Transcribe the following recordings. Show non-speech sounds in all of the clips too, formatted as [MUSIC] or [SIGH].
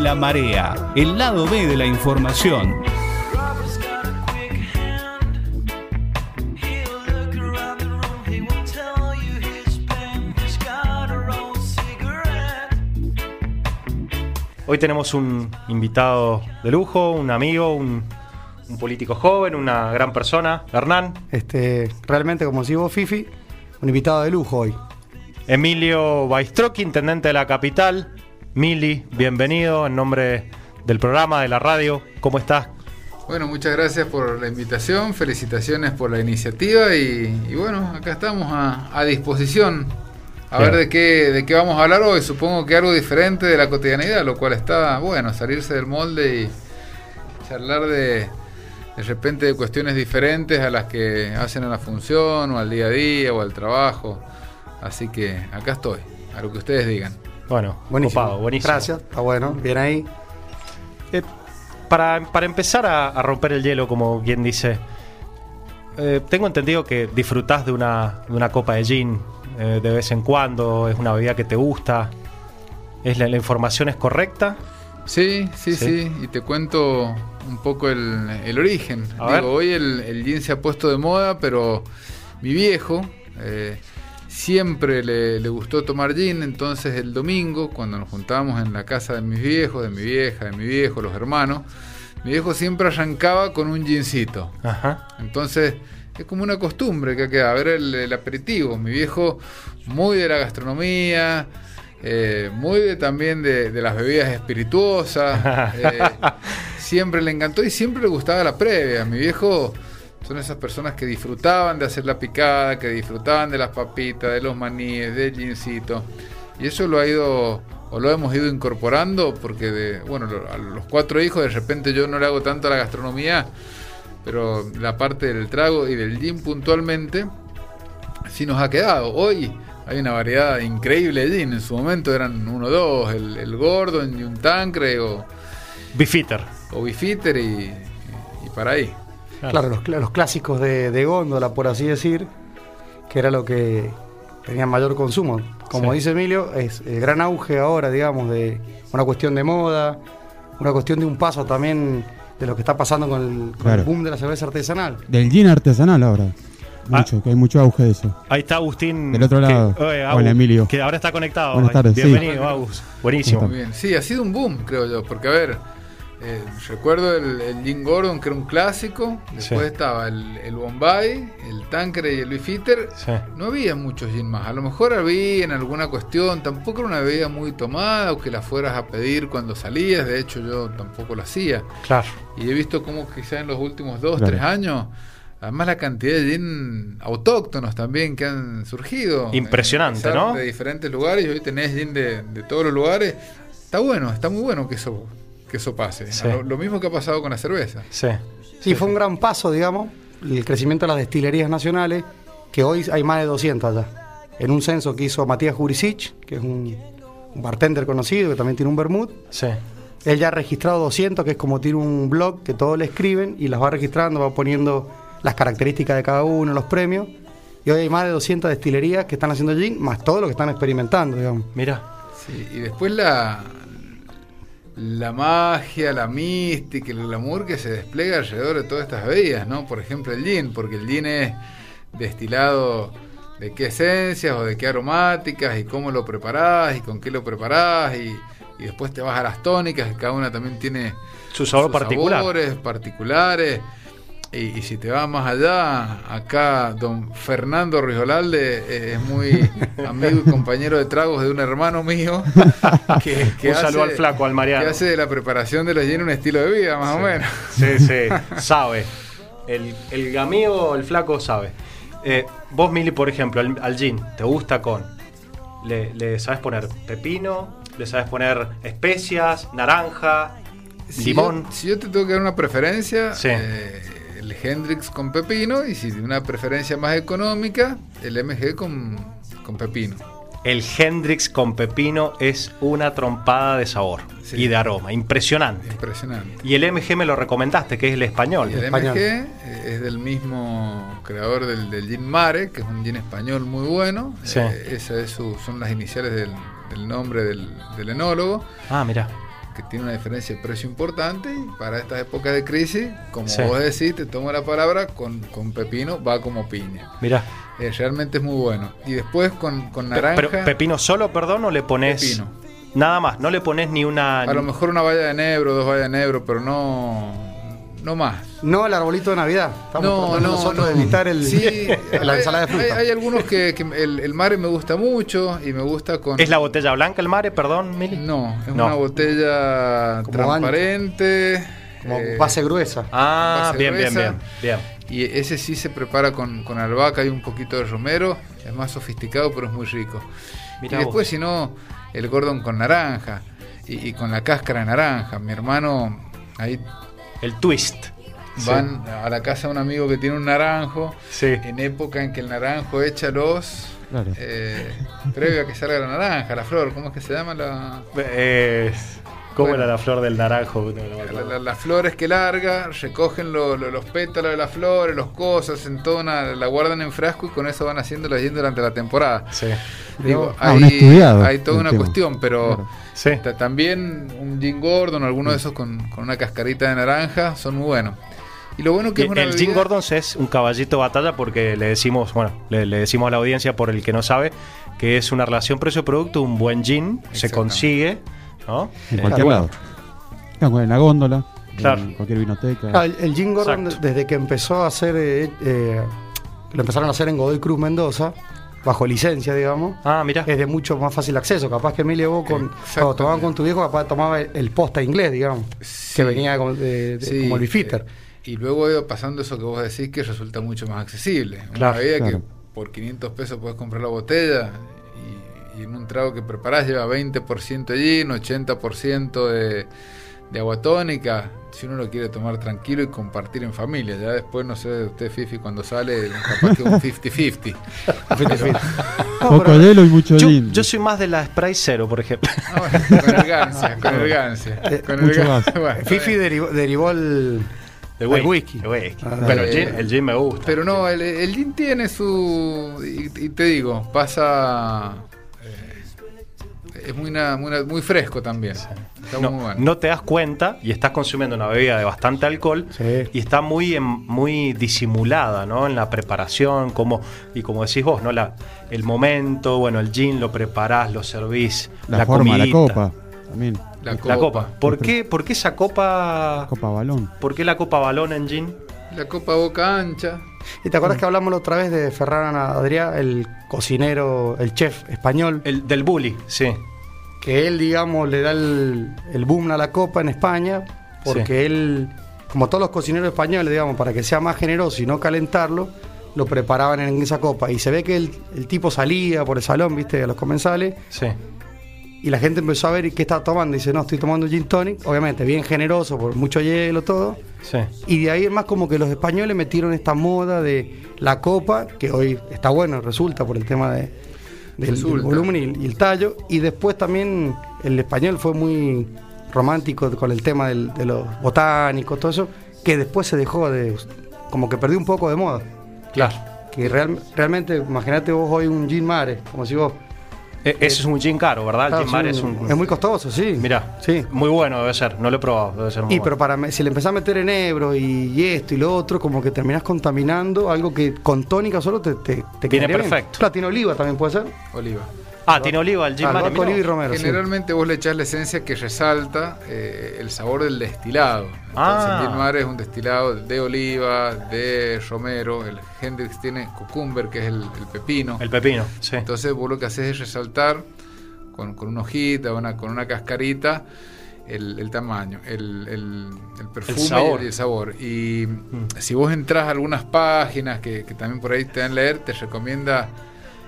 La marea, el lado B de la información. Hoy tenemos un invitado de lujo, un amigo, un, un político joven, una gran persona, Hernán. Este, realmente, como decís vos, Fifi, un invitado de lujo hoy. Emilio Baistrocchi, intendente de la capital. Mili, bienvenido en nombre del programa, de la radio. ¿Cómo estás? Bueno, muchas gracias por la invitación, felicitaciones por la iniciativa y, y bueno, acá estamos a, a disposición a Bien. ver de qué, de qué vamos a hablar hoy. Supongo que algo diferente de la cotidianidad, lo cual está bueno, salirse del molde y charlar de de repente de cuestiones diferentes a las que hacen a la función o al día a día o al trabajo. Así que acá estoy, a lo que ustedes digan. Bueno, Buenísimo. copado, buenísimo. Gracias, está bueno, bien ahí. Eh, para, para empezar a, a romper el hielo, como quien dice, eh, tengo entendido que disfrutás de una, de una copa de gin eh, de vez en cuando, es una bebida que te gusta. ¿Es la, la información es correcta? Sí, sí, Sí. sí, y te cuento un poco el, el origen. A Digo, ver. hoy el, el jean se ha puesto de moda, pero mi viejo eh, siempre le, le gustó tomar gin, entonces el domingo, cuando nos juntábamos en la casa de mis viejos, de mi vieja, de mi viejo, los hermanos, mi viejo siempre arrancaba con un gincito. Ajá. Entonces es como una costumbre que queda, a ver el, el aperitivo. Mi viejo muy de la gastronomía, eh, muy de, también de, de las bebidas espirituosas. [LAUGHS] eh, siempre le encantó y siempre le gustaba la previa. Mi viejo son esas personas que disfrutaban de hacer la picada, que disfrutaban de las papitas, de los maníes, del gincito. Y eso lo ha ido, o lo hemos ido incorporando, porque de, bueno, a los cuatro hijos de repente yo no le hago tanto a la gastronomía, pero la parte del trago y del gin puntualmente sí nos ha quedado. Hoy hay una variedad increíble de gin. En su momento eran uno o dos, el, el Gordon y un Tancre o, Bifitter. o Bifitter y, y para ahí. Claro, los, los clásicos de, de góndola, por así decir, que era lo que tenía mayor consumo. Como Sí. dice Emilio, es el gran auge ahora, digamos, de una cuestión de moda, una cuestión de un paso también de lo que está pasando con el, con Claro. el boom de la cerveza artesanal. Del gin artesanal ahora. Ah. Mucho, que hay mucho auge de eso. Ahí está Agustín. Del otro que- lado. Hola, Agus, Emilio. Que ahora está conectado. Buenas tardes, sí. Bienvenido, Agus. Buenísimo. ¿Cómo Muy bien. Sí, ha sido un boom, creo yo, porque a ver, eh, recuerdo el, el Gin Gordon, que era un clásico, después Sí. estaba el, el Bombay, el Tancre y el Bifitter. Sí. No había muchos gin más. A lo mejor había en alguna cuestión. Tampoco era una bebida muy tomada o que la fueras a pedir cuando salías. De hecho, yo tampoco lo hacía. Claro. Y he visto como quizá en los últimos dos, Claro. tres años, además la cantidad de gin autóctonos también que han surgido. Impresionante, Empezar ¿no? De diferentes lugares. Y hoy tenés gin de, de todos los lugares. Está bueno, está muy bueno que eso, que eso pase. Sí. Lo, lo mismo que ha pasado con la cerveza. Sí. Sí, fue un gran paso, digamos, el crecimiento de las destilerías nacionales, que hoy hay más de 200 allá. En un censo que hizo Matías Jurisic, que es un, un bartender conocido, que también tiene un vermut, Sí. él ya ha registrado 200, que es como tiene un blog que todos le escriben y las va registrando, va poniendo las características de cada uno, los premios. Y hoy hay más de 200 destilerías que están haciendo gin, más todo lo que están experimentando, digamos. Mira. Sí, y después la, la magia, la mística, el glamour que se despliega alrededor de todas estas bebidas, ¿no? Por ejemplo, el gin, porque el gin es destilado de qué esencias o de qué aromáticas y cómo lo preparás y con qué lo preparás y, y después te vas a las tónicas, que cada una también tiene Su sabor sus particular. sabores particulares. Y, y si te vas más allá, acá don Fernando Rijolalde eh, es muy [LAUGHS] amigo y compañero de tragos de un hermano mío [LAUGHS] que, que Un saludo al flaco, al Mariano. que hace de la preparación de los gin un estilo de vida, más o menos. Sí, sí, [LAUGHS] sabe. El, el amigo, el flaco, sabe. Eh, vos, Mili, por ejemplo, al, al gin, ¿te gusta con? Le, le sabes poner pepino? ¿Le sabes poner especias? ¿Naranja? Si ¿Limón? yo, si yo te tengo que dar una preferencia, Sí. eh, el Hendrix con pepino y si una preferencia más económica, el MG con, con pepino. El Hendrix con pepino es una trompada de sabor Sí. y de aroma. Impresionante. Impresionante. Y el MG me lo recomendaste, que es el español. Y el español. MG es del mismo creador del, del gin Mare, que es un gin español muy bueno. Sí. Eh, esas es su- son las iniciales del, del nombre del, del enólogo. Ah, mira. Que tiene una diferencia de precio importante y para estas épocas de crisis, como Sí. vos decís, te tomo la palabra, con, con pepino va como piña. Mirá. Eh, realmente es muy bueno. Y después con, con Pe- naranja, Pero pepino solo, perdón, o le pones. Pepino. Nada más, no le pones ni una. a lo mejor una valla de enebro, dos vallas de enebro, pero no, no más. No el arbolito de Navidad. Estamos No, no, nosotros no. de evitar el, Sí, [LAUGHS] la hay- ensalada de fruta. Hay, hay algunos que, que el, el mare me gusta mucho y me gusta con... ¿Es la botella blanca el mare, perdón, Mili? No, es No. una botella Como transparente. Como eh, base gruesa. Ah, Base bien, bien, gruesa. bien. Bien. Y ese sí se prepara con, con albahaca y un poquito de romero. Es más sofisticado, pero es muy rico. Mirá y después, si no, el gordon con naranja y, y con la cáscara de naranja. Mi hermano, ahí El twist. van a la casa de un amigo que tiene un naranjo. Sí. En época en que el naranjo echa los. Claro. eh, previo a que salga la naranja, la flor, ¿cómo es que se llama la.? Eh, ¿Cómo Bueno. era la flor del naranjo? No, La- la- las flores que larga, recogen lo- lo- los pétalos de las flores, los cosas, en toda una- la guardan en frasco y con eso van haciendo la leyenda durante la temporada. Sí. Digo, Ah, hay, estudiado hay toda una tema. cuestión, pero Claro. Sí. ta- también un gin gordon o alguno de esos con, con una cascarita de naranja son muy buenos. Y lo bueno que Y es una el Jim Gordon es un caballito de batalla porque le decimos, bueno, le, le decimos a la audiencia por el que no sabe que es una relación precio-producto, un buen gin se consigue, ¿no? En Eh, cualquier lado. Claro, en la góndola, Claro. en cualquier vinoteca. Ah, el, el Gin Gordon, Exacto. desde que empezó a hacer, eh, eh, lo empezaron a hacer en Godoy Cruz Mendoza, bajo licencia, digamos, Ah, mira. es de mucho más fácil acceso. Capaz que Emilia vos, con, cuando tomaban con tu viejo, capaz tomaba el, el posta inglés, digamos, Sí. que venía como, de, de- Sí, como el bifitter. eh, y luego ha ido pasando eso que vos decís que resulta mucho más accesible. Claro, una bebida claro. que por 500 pesos puedes comprar la botella y, en un trago que preparás lleva 20% de gin, 80% de, de agua tónica. Si uno lo quiere tomar tranquilo y compartir en familia, ya después no sé, usted Fifi cuando sale, capaz que un 50-50. Poco hielo y mucho Yo, gin. yo soy más de la Sprite Zero, por ejemplo. [LAUGHS] Ah, bueno, con elegancia, [LAUGHS] con elegancia. Con Mucho elegancia. más. [LAUGHS] Bueno, Fifi derivó, derivó el, El whisky. El whisky. Ah, Pero el eh, gin, el gin me gusta. Pero no, el, el gin tiene su. Y, y te digo, pasa. Es muy, na- muy, muy fresco también. Está no, muy bueno. no te das cuenta y estás consumiendo una bebida de bastante alcohol Sí. y está muy en- muy disimulada ¿no? en la preparación como y como decís vos no la el momento bueno el gin lo preparás lo servís la, la, forma, la comidita, copa. También. La la copa. copa ¿por qué por qué esa copa Copa balón. por qué la copa balón en gin La copa boca ancha. ¿Y te acuerdas que hablamos la otra vez de Ferran Adrià, el cocinero, el chef español, el del bully sí. Que él, digamos, le da el, el boom a la copa en España, porque él, como todos los cocineros españoles, digamos, para que sea más generoso y no calentarlo, lo preparaban en esa copa. Y se ve que el, el tipo salía por el salón, viste, a los comensales, sí y la gente empezó a ver y qué está tomando. Y dice, no, estoy tomando gin tonic, obviamente, bien generoso, por mucho hielo, todo. sí Y de ahí es más como que los españoles metieron esta moda de la copa, que hoy está bueno, resulta por el tema de, del, volumen y, y el tallo. Y después también el español fue muy romántico con el tema del- de los botánicos, todo eso, que después se dejó de. como que perdió un poco de moda. claro Que real- realmente, imagínate vos hoy un gin mare, como si vos. E- ese es un gin caro verdad el Claro, gin sí, es un es muy costoso, sí. Mira, Sí. muy bueno debe ser, no lo he probado, debe ser muy Y bueno. pero para me- si le empezás a meter en Ebro y, y esto y lo otro, como que terminás contaminando algo que con tónica solo te, te, te Viene quedaría bien. perfecto. Claro, tiene oliva también puede ser. Oliva. Ah, tiene oliva el. Albahaca, mirá oliva y romero. sí. Generalmente vos le echás la esencia que resalta eh, el sabor del destilado. Entonces Ah. el gin mare es un destilado de oliva, de romero. El Hendrix tiene cucumber, que es el, el pepino. El pepino, sí. Entonces vos lo que haces es resaltar con, con una hojita, una, con una cascarita, el, el tamaño, el, el- el perfume sabor. y el sabor. Y si vos entras a algunas páginas que, que también por ahí te dan leer, te recomienda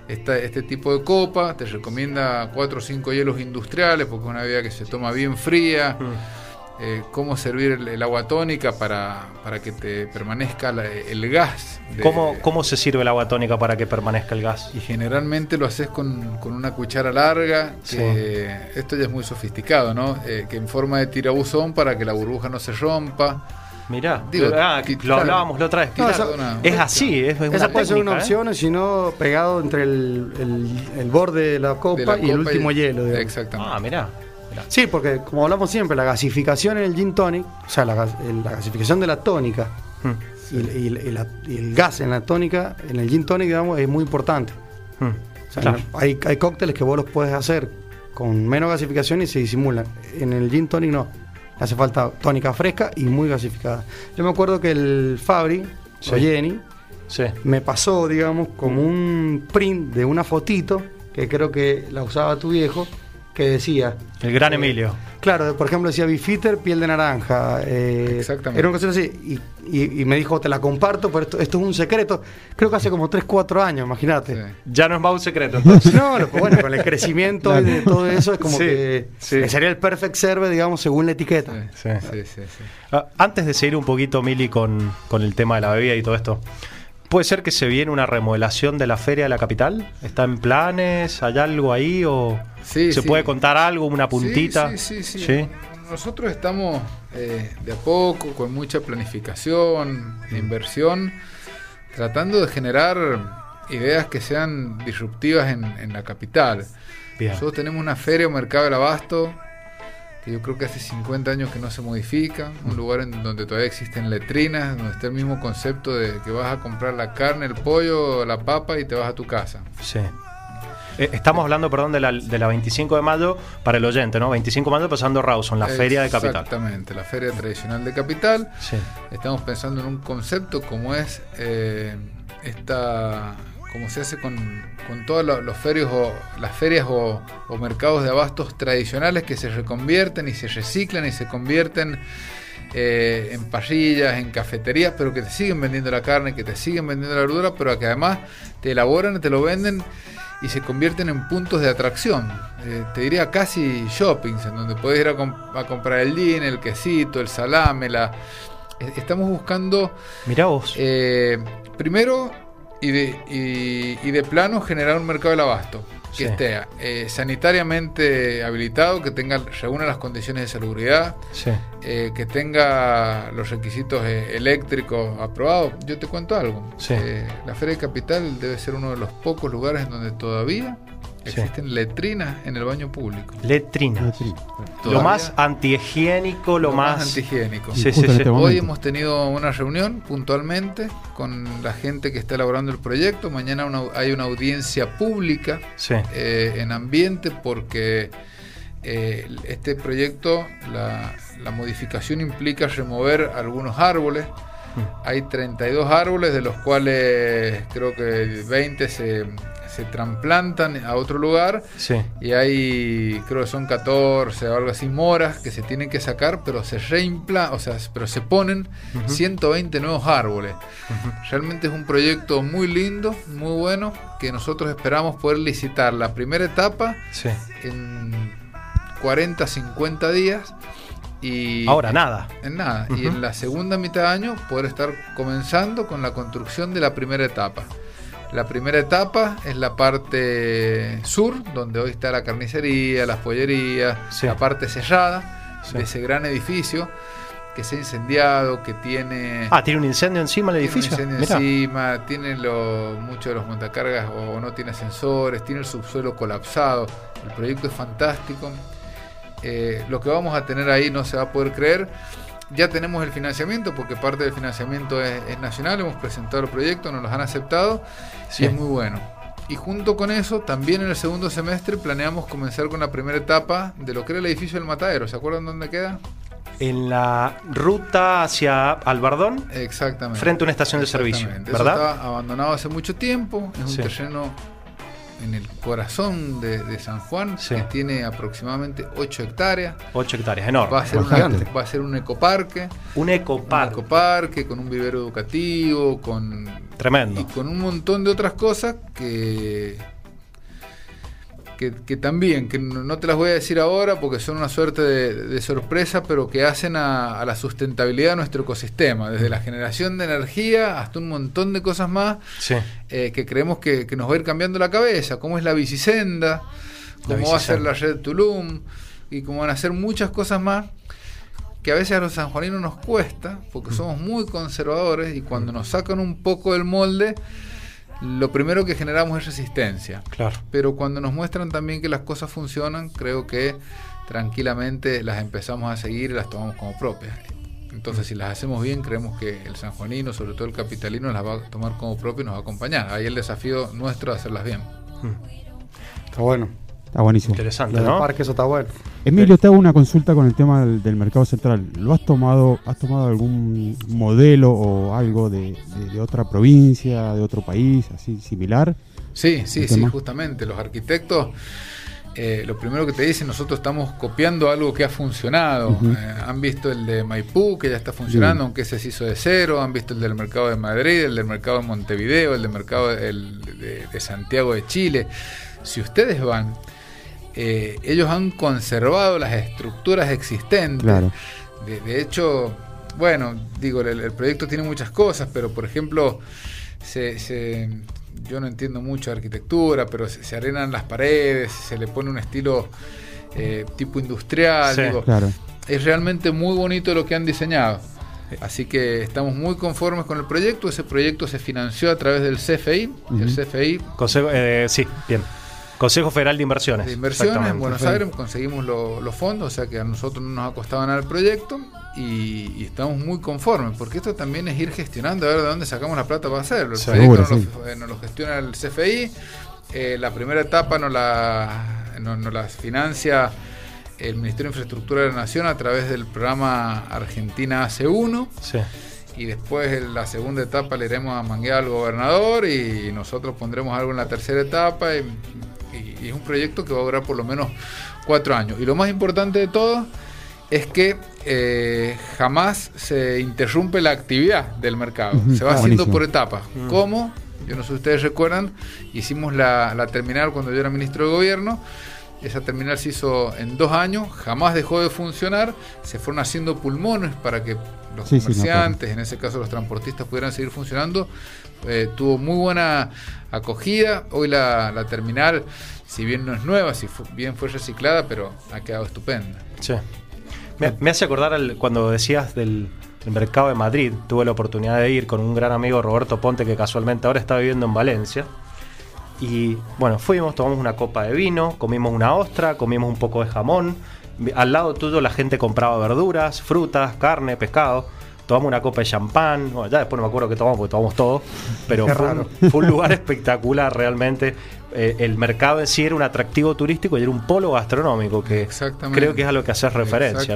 esta- este tipo de copa, te recomienda cuatro o cinco hielos industriales, porque es una bebida que se toma bien fría. eh, cómo servir el, el agua tónica para, para que te permanezca la- el gas. de- ¿Cómo, ¿Cómo se sirve el agua tónica para que permanezca el gas? y generalmente lo haces con, con una cuchara larga, que esto ya es muy sofisticado, ¿no? Eh, que en forma de tirabuzón para que la burbuja no se rompa. Mirá, Digo, ah, lo claro. hablábamos la otra vez. No, Claro, esa- una- es así, es una Esa puede ser una ¿eh? opción, si no pegado entre el, el- el borde de la copa de la y el último hielo. digamos. Exactamente. Ah, mirá. Sí, porque como hablamos siempre, la gasificación en el gin tonic, o sea, la, la gasificación de la tónica Mm, y, y- y la- y el gas en la tónica, en el gin tonic, digamos, es muy importante. mm. O sea, Claro. hay, hay cócteles que vos los puedes hacer con menos gasificación y se disimulan. En el gin tonic no. Hace falta tónica fresca y muy gasificada. Yo me acuerdo que el Fabri, Sí. o Jenny, Sí. me pasó, digamos, como un print de una fotito, que creo que la usaba tu viejo, que decía... El gran eh, Emilio. Claro, por ejemplo decía Bifitter, piel de naranja. eh, Exactamente. Era una cuestión así. Y, y- y me dijo, te la comparto, pero esto, esto es un secreto. Creo que hace como 3, 4 años, imagínate. Sí. Ya no es más un secreto. [LAUGHS] entonces. No, lo- bueno, con el crecimiento y de todo eso es como Sí, que, sí. que sería el perfect serve, digamos, según la etiqueta. Sí, Sí. sí, sí, sí. Ah, Antes de seguir un poquito, Mili, con, con el tema de la bebida y todo esto, ¿puede ser que se viene una remodelación de la feria de la capital? ¿Está en planes? ¿Hay algo ahí? ¿O Sí, se sí. puede contar algo, una puntita? Sí, sí, sí. sí. Nosotros estamos eh, de a poco, con mucha planificación, Mm. inversión, tratando de generar ideas que sean disruptivas en, en la capital. Bien. Nosotros tenemos una feria o mercado del abasto que yo creo que hace 50 años que no se modifica, un lugar en donde todavía existen letrinas, donde está el mismo concepto de que vas a comprar la carne, el pollo, la papa y te vas a tu casa. Sí. Eh, estamos hablando, perdón, de la, de la 25 de mayo para el oyente, ¿no? 25 de mayo pasando Rawson, la feria de capital. Exactamente, la feria tradicional de capital. Sí. Estamos pensando en un concepto como es eh, esta, como se hace con, con todas lo- los ferios o las ferias o, o mercados de abastos tradicionales que se reconvierten y se reciclan y se convierten eh, en parrillas, en cafeterías, pero que te siguen vendiendo la carne, que te siguen vendiendo la verdura, pero que además te elaboran, te lo venden y se convierten en puntos de atracción. Eh, te diría casi shoppings, en donde puedes ir a, com- a comprar el gin, el quesito, el salame, la... eh, Estamos buscando Mirá vos. eh, primero y de, y, y de plano generar un mercado del abasto que Sí. esté eh, sanitariamente habilitado, que tenga reúna las condiciones de salubridad, sí. eh, que tenga los requisitos eh, eléctricos aprobados. Yo te cuento algo. Sí. La Feria de Capital debe ser uno de los pocos lugares en donde todavía Sí. existen letrinas en el baño público. Letrina. Sí. Lo más antihigiénico, lo, más. antihigiénico. Sí, sí, este Hoy hemos tenido una reunión puntualmente con la gente que está elaborando el proyecto. Mañana una- hay una audiencia pública Sí. eh, en ambiente porque eh, este proyecto, la, la modificación implica remover algunos árboles. Hay 32 árboles, de los cuales creo que 20 se, se trasplantan a otro lugar. Sí. Y hay, creo que son 14 o algo así, moras que se tienen que sacar, pero se reimpla, o sea, pero se ponen 120 nuevos árboles. Realmente es un proyecto muy lindo, muy bueno, que nosotros esperamos poder licitar la primera etapa Sí. en 40, 50 días. Y Ahora nada. en nada. Y en la segunda mitad de año poder estar comenzando con la construcción de la primera etapa. La primera etapa es la parte sur, donde hoy está la carnicería, las pollerías, Sí. la parte cerrada Sí. de ese gran edificio que se ha incendiado, que tiene... Ah, tiene un incendio encima el tiene un edificio. incendio Mirá. encima, tiene lo- muchos de los montacargas o no tiene ascensores, tiene el subsuelo colapsado. El proyecto es fantástico. Eh, lo que vamos a tener ahí no se va a poder creer. Ya tenemos el financiamiento, porque parte del financiamiento es, es nacional. Hemos presentado el proyecto, nos los han aceptado Sí. y es muy bueno. Y junto con eso, también en el segundo semestre planeamos comenzar con la primera etapa de lo que era el edificio del Matadero. ¿Se acuerdan dónde queda? En la ruta hacia Albardón, Exactamente. frente a una estación de servicio. ¿verdad? Eso estaba abandonado hace mucho tiempo. Es un Sí. terreno en el corazón de, de San Juan Sí. que tiene aproximadamente 8 hectáreas. 8 hectáreas, enorme. Va a ser, una- va a ser un ecoparque. Un Un ecoparque. ecoparque con un vivero educativo, con Tremendo. y con un montón de otras cosas que, que, que también, que no te las voy a decir ahora porque son una suerte de, de sorpresa, pero que hacen a, a la sustentabilidad de nuestro ecosistema, desde la generación de energía hasta un montón de cosas más Sí. eh, que creemos que, que nos va a ir cambiando la cabeza, cómo es la bicisenda, La cómo va a ser la red Tulum y cómo van a ser muchas cosas más que a veces a los sanjuaninos nos cuesta porque somos muy conservadores y cuando nos sacan un poco del molde lo primero que generamos es resistencia Claro. pero cuando nos muestran también que las cosas funcionan creo que tranquilamente las empezamos a seguir y las tomamos como propias. Entonces, si las hacemos bien, creemos que el sanjuanino, sobre todo el capitalino, las va a tomar como propio y nos va a acompañar. Ahí el desafío nuestro de hacerlas bien. Está bueno. Está buenísimo. Interesante, ¿no? parque, eso está bueno. Emilio, te hago una consulta con el tema del, del mercado central. ¿Lo has tomado, has tomado algún modelo o algo de, de- de otra provincia, de otro país, así similar? Sí, sí, ¿El sí, tema? justamente. Los arquitectos, eh, lo primero que te dicen, nosotros estamos copiando algo que ha funcionado. Eh, han visto el de Maipú, que ya está funcionando, Bien. aunque ese se hizo de cero. Han visto el del mercado de Madrid, el del mercado de Montevideo, el del mercado el de, de Santiago de Chile. Si ustedes van, eh, ellos han conservado las estructuras existentes. Claro. De, de hecho, bueno, digo, el, el proyecto tiene muchas cosas, pero por ejemplo, se, se- yo no entiendo mucho de arquitectura, pero se, se arenan las paredes, se le pone un estilo eh, tipo industrial. Sí. digo, Claro. es realmente muy bonito lo que han diseñado. Así que estamos muy conformes con el proyecto. Ese proyecto se financió a través del CFI. El Ujú. CFI Consejo, eh, sí, bien. Consejo Federal de Inversiones. de inversiones en. Buenos. Aires, conseguimos lo- los fondos, o sea que a nosotros no nos ha costado nada el proyecto y, y estamos muy conformes, porque esto también es ir gestionando, a ver de dónde sacamos la plata para hacerlo. El Seguro, proyecto nos, sí. lo, eh, nos lo gestiona el CFI, eh, la primera etapa nos la, nos, nos la financia el Ministerio de Infraestructura de la Nación a través del programa Argentina AC1 Sí. y después en la segunda etapa le iremos a manguear al gobernador y nosotros pondremos algo en la tercera etapa y, y- y es un proyecto que va a durar por lo menos cuatro años. Y lo más importante de todo es que eh, jamás se interrumpe la actividad del mercado. Se va está haciendo buenísimo. por etapas. ¿Cómo? Yo no sé si ustedes recuerdan, hicimos la, la terminal cuando yo era ministro de gobierno. Esa terminal se hizo en dos años, jamás dejó de funcionar, se fueron haciendo pulmones para que los Sí, sí, me comerciantes, en ese caso los transportistas, pudieran seguir funcionando. Eh, tuvo muy buena acogida. Hoy la, la terminal, si bien no es nueva, si fu- bien fue reciclada, pero ha quedado estupenda. Sí. Me, me hace acordar cuando decías del, del mercado de Madrid. Tuve la oportunidad de ir con un gran amigo Roberto Ponte, que casualmente ahora está viviendo en Valencia. Y bueno, fuimos, tomamos una copa de vino, comimos una ostra, comimos un poco de jamón. Al lado tuyo la gente compraba verduras, frutas, carne, pescado. Tomamos una copa de champán. Bueno, ya después no me acuerdo qué tomamos porque tomamos todo. Pero fue un, fue un lugar [LAUGHS] espectacular realmente. Eh, el mercado en sí era un atractivo turístico y era un polo gastronómico que Exactamente. creo que es a lo que haces referencia.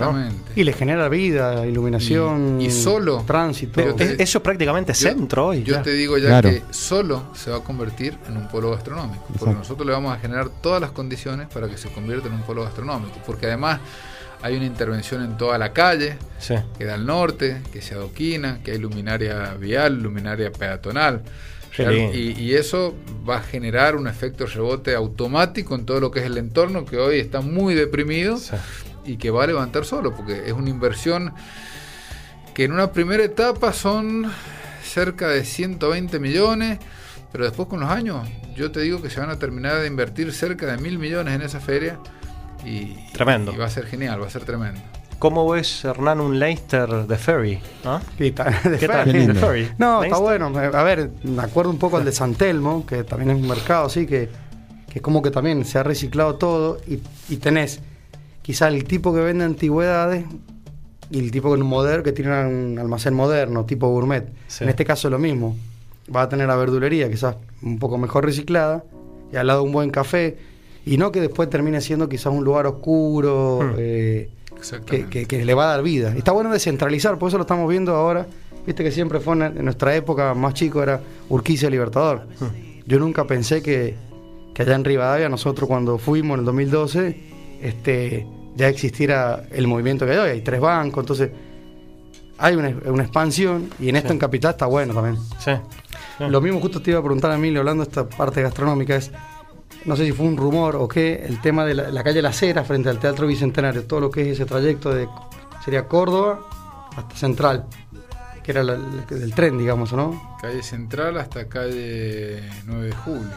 Y le genera vida, iluminación. Y- y solo. Tránsito. Te- Es- eso es prácticamente Yo- centro hoy. Yo ya. te digo ya Claro. que solo se va a convertir en un polo gastronómico. Porque Exacto. nosotros le vamos a generar todas las condiciones para que se convierta en un polo gastronómico. Porque además hay una intervención en toda la calle, Sí. que da al norte, que se adoquina, que hay luminaria vial, luminaria peatonal. Y, y eso va a generar un efecto rebote automático en todo lo que es el entorno, que hoy está muy deprimido Sí. y que va a levantar solo, porque es una inversión que en una primera etapa son cerca de 120 millones, pero después con los años yo te digo que se van a terminar de invertir cerca de mil millones en esa feria y, Tremendo. y va a ser genial, va a ser tremendo. ¿Cómo ves, Hernán, un Leicester de Ferry? ¿Ah? De ¿Qué tal? Ferry. Qué. ¿De Ferry? No, está bueno. A ver, me acuerdo un poco al de San Telmo, que también es un mercado así, que, que es como que también se ha reciclado todo y, y tenés quizá el tipo que vende antigüedades y el tipo con un moderno que tiene un almacén moderno, tipo gourmet. Sí. En este caso es lo mismo. Va a tener la verdulería quizás un poco mejor reciclada y al lado un buen café. Y no que después termine siendo quizás un lugar oscuro, Hmm. eh, que, Exactamente. que- que le va a dar vida. Está bueno descentralizar, por eso lo estamos viendo ahora. Viste que siempre fue en, en nuestra época más chico era Urquiza Libertador. Yo nunca pensé que, que allá en Rivadavia, nosotros cuando fuimos en el 2012, este, ya existiera el movimiento que hay hoy. Hay tres bancos, entonces hay una, una expansión y en esto Sí. en Capital está bueno también. Sí. Sí. Lo mismo justo te iba a preguntar a Emilio, hablando de esta parte gastronómica, es, no sé si fue un rumor o qué, el tema de la, calle La Cera frente al Teatro Bicentenario, todo lo que es ese trayecto de, sería Córdoba hasta Central, que era la- del tren, digamos, ¿no? Calle Central hasta calle 9 de julio.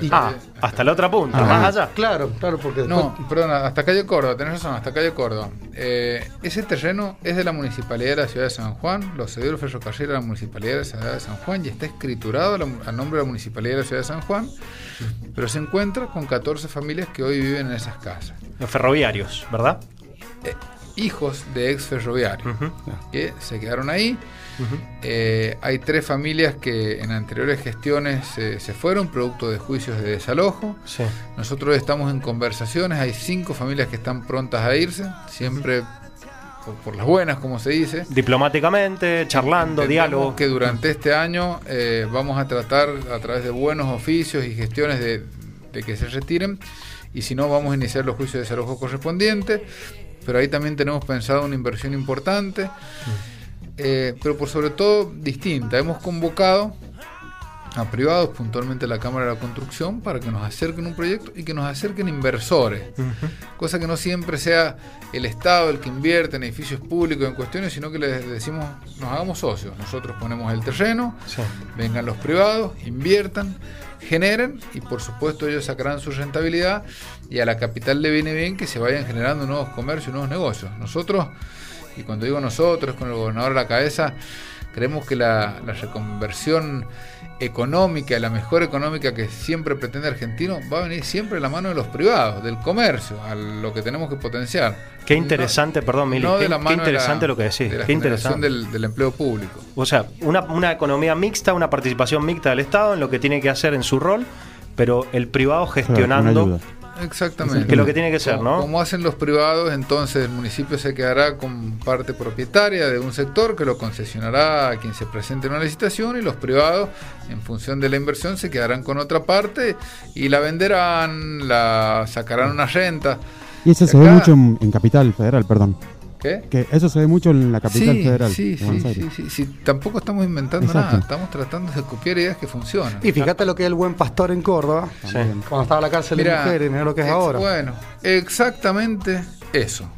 Y- Ah, hasta la otra punta, Ah. más allá. Claro, claro, porque después- No, perdona, hasta calle Córdoba, tenés razón, hasta calle Córdoba. Eh, ese terreno es de la municipalidad de la ciudad de San Juan, lo cedió el ferrocarril a la municipalidad de la ciudad de San Juan y está escriturado a nombre de la municipalidad de la ciudad de San Juan, pero se encuentra con 14 familias que hoy viven en esas casas. Los ferroviarios, ¿verdad? Eh, hijos de ex ferroviarios que se quedaron ahí. Eh, hay tres familias que en anteriores gestiones eh, se fueron producto de juicios de desalojo. Sí. Nosotros estamos en conversaciones, hay cinco familias que están prontas a irse, siempre por, por las buenas, como se dice. Diplomáticamente, charlando, Entendemos diálogo. que durante este año eh, vamos a tratar a través de buenos oficios y gestiones de, de que se retiren y si no vamos a iniciar los juicios de desalojo correspondientes, pero ahí también tenemos pensado una inversión importante, eh, pero por sobre todo distinta. Hemos convocado a privados, puntualmente la Cámara de la Construcción, para que nos acerquen un proyecto y que nos acerquen inversores. Cosa que no siempre sea el Estado el que invierte en edificios públicos en cuestiones, sino que les decimos, nos hagamos socios. Nosotros ponemos el terreno, Sí. vengan los privados, inviertan, generen y por supuesto ellos sacarán su rentabilidad y a la capital le viene bien que se vayan generando nuevos comercios, nuevos negocios. Nosotros, y cuando digo nosotros, con el gobernador a la cabeza, creemos que la, la reconversión económica, la mejor económica que siempre pretende Argentino, va a venir siempre de la mano de los privados, del comercio, a lo que tenemos que potenciar. Qué interesante, perdón, Mili, No qué, la qué mano de la- interesante lo que decís. de la Qué interesante. del, del empleo público. O sea, una, una economía mixta, una participación mixta del Estado en lo que tiene que hacer en su rol, pero el privado gestionando. Exactamente. Que es lo que tiene que ser, como, ¿no? Como hacen los privados, entonces el municipio se quedará con parte propietaria de un sector que lo concesionará a quien se presente en una licitación y los privados, en función de la inversión, se quedarán con otra parte y la venderán, la sacarán una renta. Y eso se ve mucho en, en Capital Federal, perdón. ¿Qué? Que eso se ve mucho en la Capital sí, Federal sí, de sí, Buenos sí, Aires. sí, sí. Tampoco estamos inventando Exacto. nada, estamos tratando de copiar ideas que funcionan. Y fíjate lo que es el buen pastor en Córdoba, Sí. cuando estaba la cárcel de Mira, mujeres, mira lo que es ex- ahora. Bueno, exactamente eso.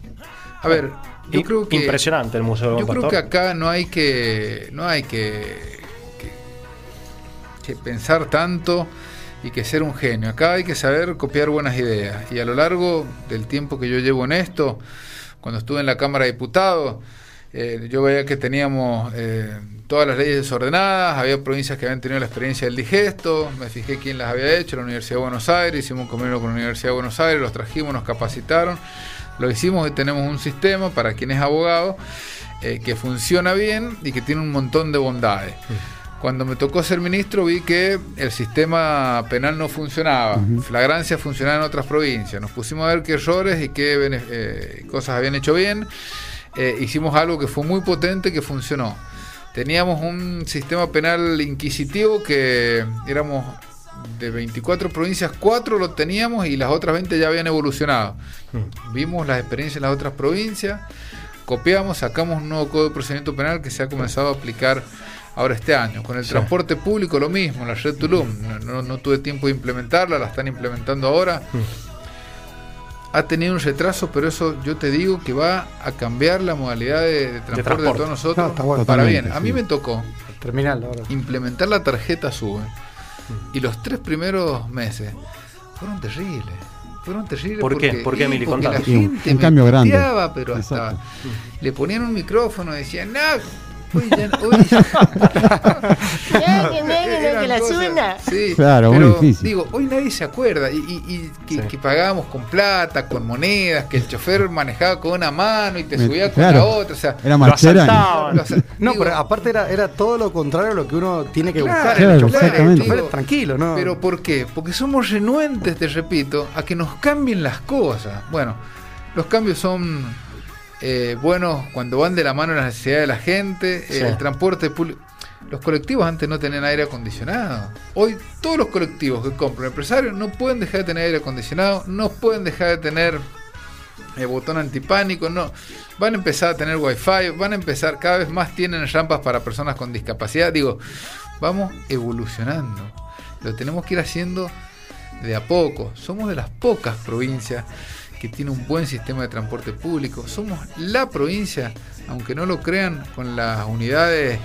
A ver, yo creo que Impresionante el Museo del Yo Buen creo que acá no hay que no hay que, que, que pensar tanto y que ser un genio. Acá hay que saber copiar buenas ideas. Y a lo largo del tiempo que yo llevo en esto, cuando estuve en la Cámara de Diputados, eh, yo veía que teníamos eh, todas las leyes desordenadas, había provincias que habían tenido la experiencia del digesto, me fijé quién las había hecho, la Universidad de Buenos Aires, hicimos un convenio con la Universidad de Buenos Aires, los trajimos, nos capacitaron, lo hicimos y tenemos un sistema para quien es abogado eh, que funciona bien y que tiene un montón de bondades. Cuando me tocó ser ministro vi que el sistema penal no funcionaba, flagrancia funcionaba en otras provincias, nos pusimos a ver qué errores y qué eh, cosas habían hecho bien, Eh, hicimos algo que fue muy potente que funcionó. Teníamos un sistema penal inquisitivo que éramos de 24 provincias, 4 lo teníamos y las otras 20 ya habían evolucionado. Vimos las experiencias en las otras provincias, copiamos, sacamos un nuevo código de procedimiento penal que se ha comenzado a aplicar ahora este año. Con el Sí. transporte público lo mismo, la red Tulum. No, no- no tuve tiempo de implementarla, la están implementando ahora. Ha tenido un retraso, pero eso yo te digo que va a cambiar la modalidad de, de transporte de, transporte. todos nosotros No, está bueno. para bien. A mí sí. me tocó Terminal ahora. implementar la tarjeta SUBE. Y los tres primeros meses fueron terribles. Fueron terribles. ¿Por qué? porque- ¿Por qué, Mili? porque la un- gente un me cambio grande. puteaba, pero hasta Exacto. le ponían un micrófono y decían, no, [LAUGHS] ya- que que la suena. Sí, Claro, muy pero, difícil. Digo, hoy nadie se acuerda y, y- y que, Sí. que pagábamos con plata, con monedas, que el chofer manejaba con una mano y te subía con claro. la otra. O sea, Era Lo marchera. asaltaban. lo- lo- No, digo, pero aparte era, era todo lo contrario a lo que uno tiene que Claro, buscar. Claro, el chofer, exactamente. el chofer Digo, es tranquilo, ¿no? Pero ¿por qué? Porque somos renuentes, te repito, a que nos cambien las cosas. Bueno, los cambios son eh, buenos cuando van de la mano las necesidades de la gente, Sí. el transporte público. Los colectivos antes no tenían aire acondicionado. Hoy todos los colectivos que compran empresarios no pueden dejar de tener aire acondicionado, no pueden dejar de tener eh, botón antipánico, no. Van a empezar a tener wifi, van a empezar, cada vez más tienen rampas para personas con discapacidad. Digo, vamos evolucionando. Lo tenemos que ir haciendo de a poco. Somos de las pocas provincias que tiene un buen sistema de transporte público. Somos la provincia, aunque no lo crean, con las unidades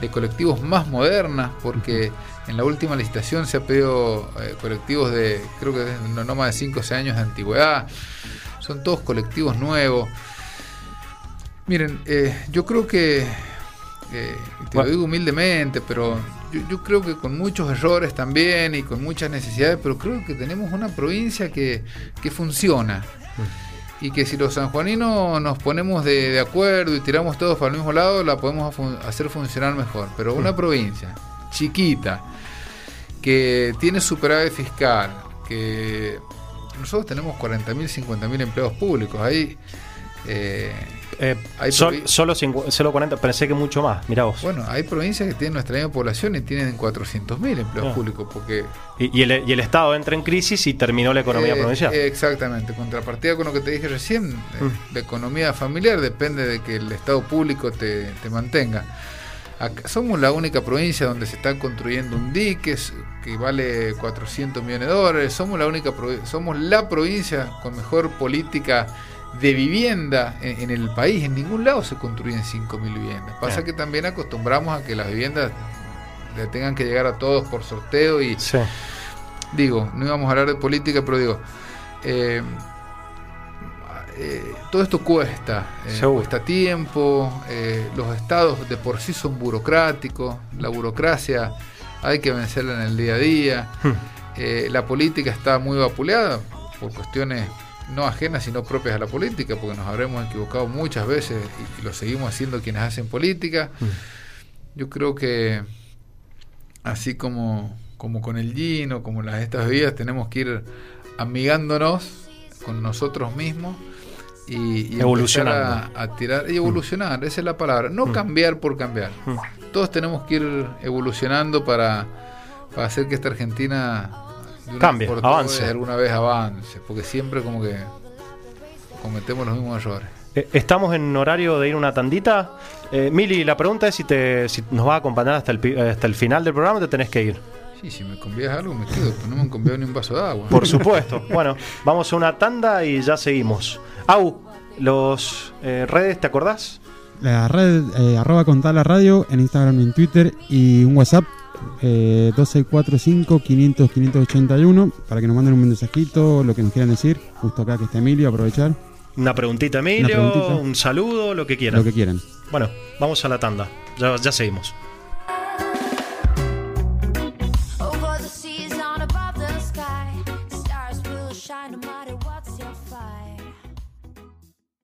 de colectivos más modernas, porque en la última licitación se ha pedido eh, colectivos de, creo que no, no más de 5 o 6 años de antigüedad, son todos colectivos nuevos. Miren, eh, yo creo que, eh, te Bueno. lo digo humildemente, pero yo, yo creo que con muchos errores también y con muchas necesidades, pero creo que tenemos una provincia que, que funciona. Y que si los sanjuaninos nos ponemos de, de acuerdo y tiramos todos para el mismo lado, la podemos fun- hacer funcionar mejor. Pero una provincia chiquita, que tiene superávit fiscal, que nosotros tenemos 40.000, 50.000 empleados públicos. Ahí, eh, Eh, Hay sol- solo, cincu- solo 40, pensé que mucho más, mirá vos. bueno, hay provincias que tienen nuestra misma población y tienen 400.000 empleados Ah. públicos, porque Y, y el, y el Estado entra en crisis y terminó la economía Eh, provincial. exactamente, contrapartida con lo que te dije recién, eh, Mm. la economía familiar depende de que el Estado público te, te mantenga. Acá somos la única provincia donde se está construyendo un dique que vale 400 millones de dólares. Somos la única somos la provincia con mejor política de vivienda en, en el país. En ningún lado se construyen 5.000 viviendas. Pasa que también acostumbramos a que las viviendas le tengan que llegar a todos por sorteo y Sí. digo, no íbamos a hablar de política, pero digo, eh, eh, todo esto cuesta, eh, cuesta tiempo, los estados de por sí son burocráticos, la burocracia hay que vencerla en el día a día, Hmm. la política está muy vapuleada por cuestiones no ajenas sino propias a la política, porque nos habremos equivocado muchas veces y, lo seguimos haciendo quienes hacen política. Yo creo que así como, como con el gin o como las estas bebidas, tenemos que ir amigándonos con nosotros mismos y, y empezar Evolucionando. A, a tirar y evolucionar, esa es la palabra, no Mm. cambiar por cambiar. Mm. Todos tenemos que ir evolucionando para, para hacer que esta Argentina Cambie, avance. alguna vez avance, porque siempre como que cometemos los mismos errores. Eh, Estamos en horario de ir una tandita. Eh, Mili, la pregunta es si, te, si nos va a acompañar hasta el, pi- hasta el final del programa o te tenés que ir. Sí, si me convidas algo me quedo, pero no me han conviado ni un vaso de agua. Por supuesto. [LAUGHS] bueno, vamos a una tanda y ya seguimos. Au, los eh, redes, ¿te acordás? La red, eh, arroba contar la radio en Instagram y en Twitter y un WhatsApp eh, 2645 500 581 para que nos manden un mensajito, lo que nos quieran decir. Justo acá que está Emilio, aprovechar Una preguntita, Emilio, preguntita. un saludo, lo que quieran. lo que quieran. Bueno, vamos a la tanda. Ya, ya seguimos.